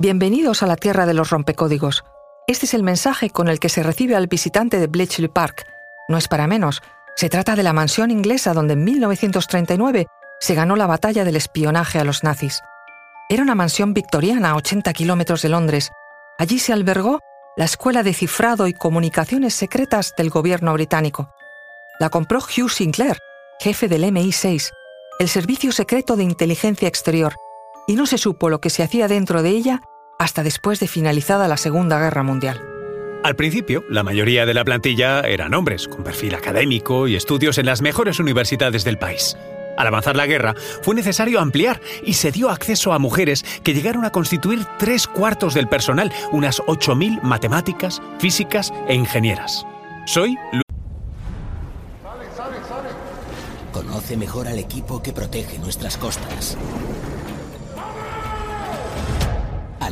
Bienvenidos a la Tierra de los Rompecódigos. Este es el mensaje con el que se recibe al visitante de Bletchley Park. No es para menos. Se trata de la mansión inglesa donde en 1939 se ganó la batalla del espionaje a los nazis. Era una mansión victoriana a 80 kilómetros de Londres. Allí se albergó la Escuela de Cifrado y Comunicaciones Secretas del gobierno británico. La compró Hugh Sinclair, jefe del MI6, el Servicio Secreto de Inteligencia Exterior, y no se supo lo que se hacía dentro de ella hasta después de finalizada la Segunda Guerra Mundial. Al principio, la mayoría de la plantilla eran hombres, con perfil académico y estudios en las mejores universidades del país. Al avanzar la guerra, fue necesario ampliar y se dio acceso a mujeres que llegaron a constituir tres cuartos del personal, unas 8.000 matemáticas, físicas e ingenieras. Soy Conoce mejor al equipo que protege nuestras costas.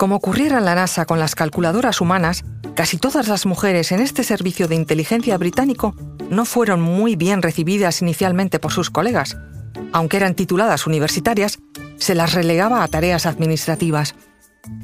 Como ocurriera en la NASA con las calculadoras humanas, casi todas las mujeres en este servicio de inteligencia británico no fueron muy bien recibidas inicialmente por sus colegas. Aunque eran tituladas universitarias, se las relegaba a tareas administrativas.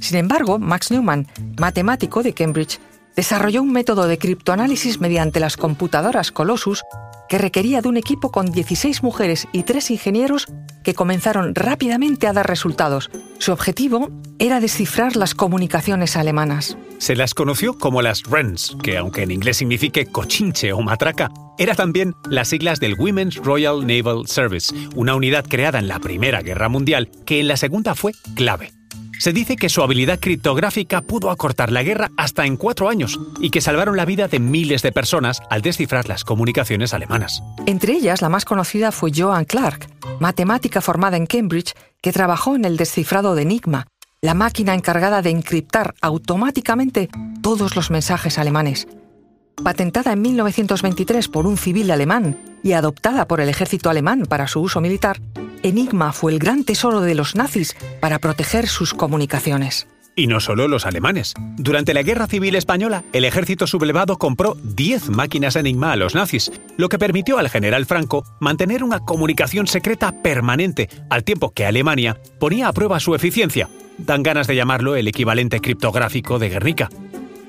Sin embargo, Max Newman, matemático de Cambridge, desarrolló un método de criptoanálisis mediante las computadoras Colossus que requería de un equipo con 16 mujeres y 3 ingenieros que comenzaron rápidamente a dar resultados. Su objetivo era descifrar las comunicaciones alemanas. Se las conoció como las RENS, que aunque en inglés signifique cochinche o matraca, era también las siglas del Women's Royal Naval Service, una unidad creada en la Primera Guerra Mundial que en la Segunda fue clave. Se dice que su habilidad criptográfica pudo acortar la guerra hasta en cuatro años y que salvaron la vida de miles de personas al descifrar las comunicaciones alemanas. Entre ellas, la más conocida fue Joan Clark, matemática formada en Cambridge que trabajó en el descifrado de Enigma, la máquina encargada de encriptar automáticamente todos los mensajes alemanes. Patentada en 1923 por un civil alemán y adoptada por el ejército alemán para su uso militar, Enigma fue el gran tesoro de los nazis para proteger sus comunicaciones. Y no solo los alemanes. Durante la Guerra Civil Española, el ejército sublevado compró 10 máquinas Enigma a los nazis, lo que permitió al general Franco mantener una comunicación secreta permanente, al tiempo que Alemania ponía a prueba su eficiencia. Dan ganas de llamarlo el equivalente criptográfico de Guernica.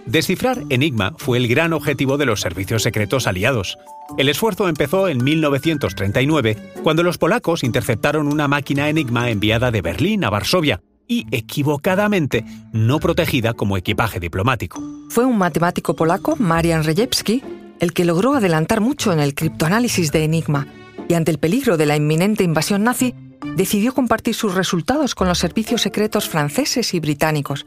Descifrar Enigma fue el gran objetivo de los servicios secretos aliados. El esfuerzo empezó en 1939, cuando los polacos interceptaron una máquina Enigma enviada de Berlín a Varsovia y equivocadamente no protegida como equipaje diplomático. Fue un matemático polaco, Marian Rejewski, el que logró adelantar mucho en el criptoanálisis de Enigma y ante el peligro de la inminente invasión nazi, decidió compartir sus resultados con los servicios secretos franceses y británicos.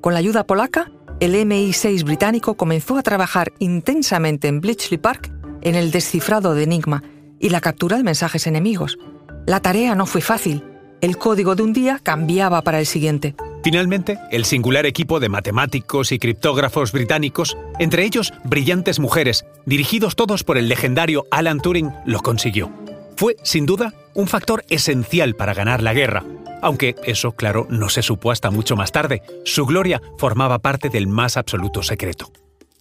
Con la ayuda polaca, el MI6 británico comenzó a trabajar intensamente en Bletchley Park en el descifrado de Enigma y la captura de mensajes enemigos. La tarea no fue fácil. El código de un día cambiaba para el siguiente. Finalmente, el singular equipo de matemáticos y criptógrafos británicos, entre ellos brillantes mujeres, dirigidos todos por el legendario Alan Turing, lo consiguió. Fue, sin duda, un factor esencial para ganar la guerra, aunque eso, claro, no se supo hasta mucho más tarde. Su gloria formaba parte del más absoluto secreto.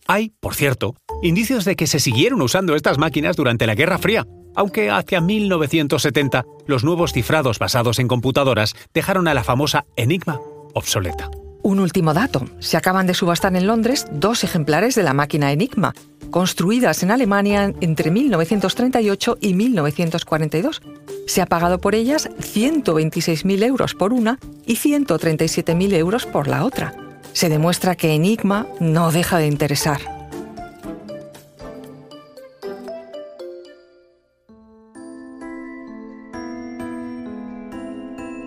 Hay, por cierto, indicios de que se siguieron usando estas máquinas durante la Guerra Fría, aunque hacia 1970 los nuevos cifrados basados en computadoras dejaron a la famosa Enigma obsoleta. Un último dato. Se acaban de subastar en Londres dos ejemplares de la máquina Enigma, construidas en Alemania entre 1938 y 1942. Se ha pagado por ellas 126.000 euros por una y 137.000 euros por la otra. Se demuestra que Enigma no deja de interesar.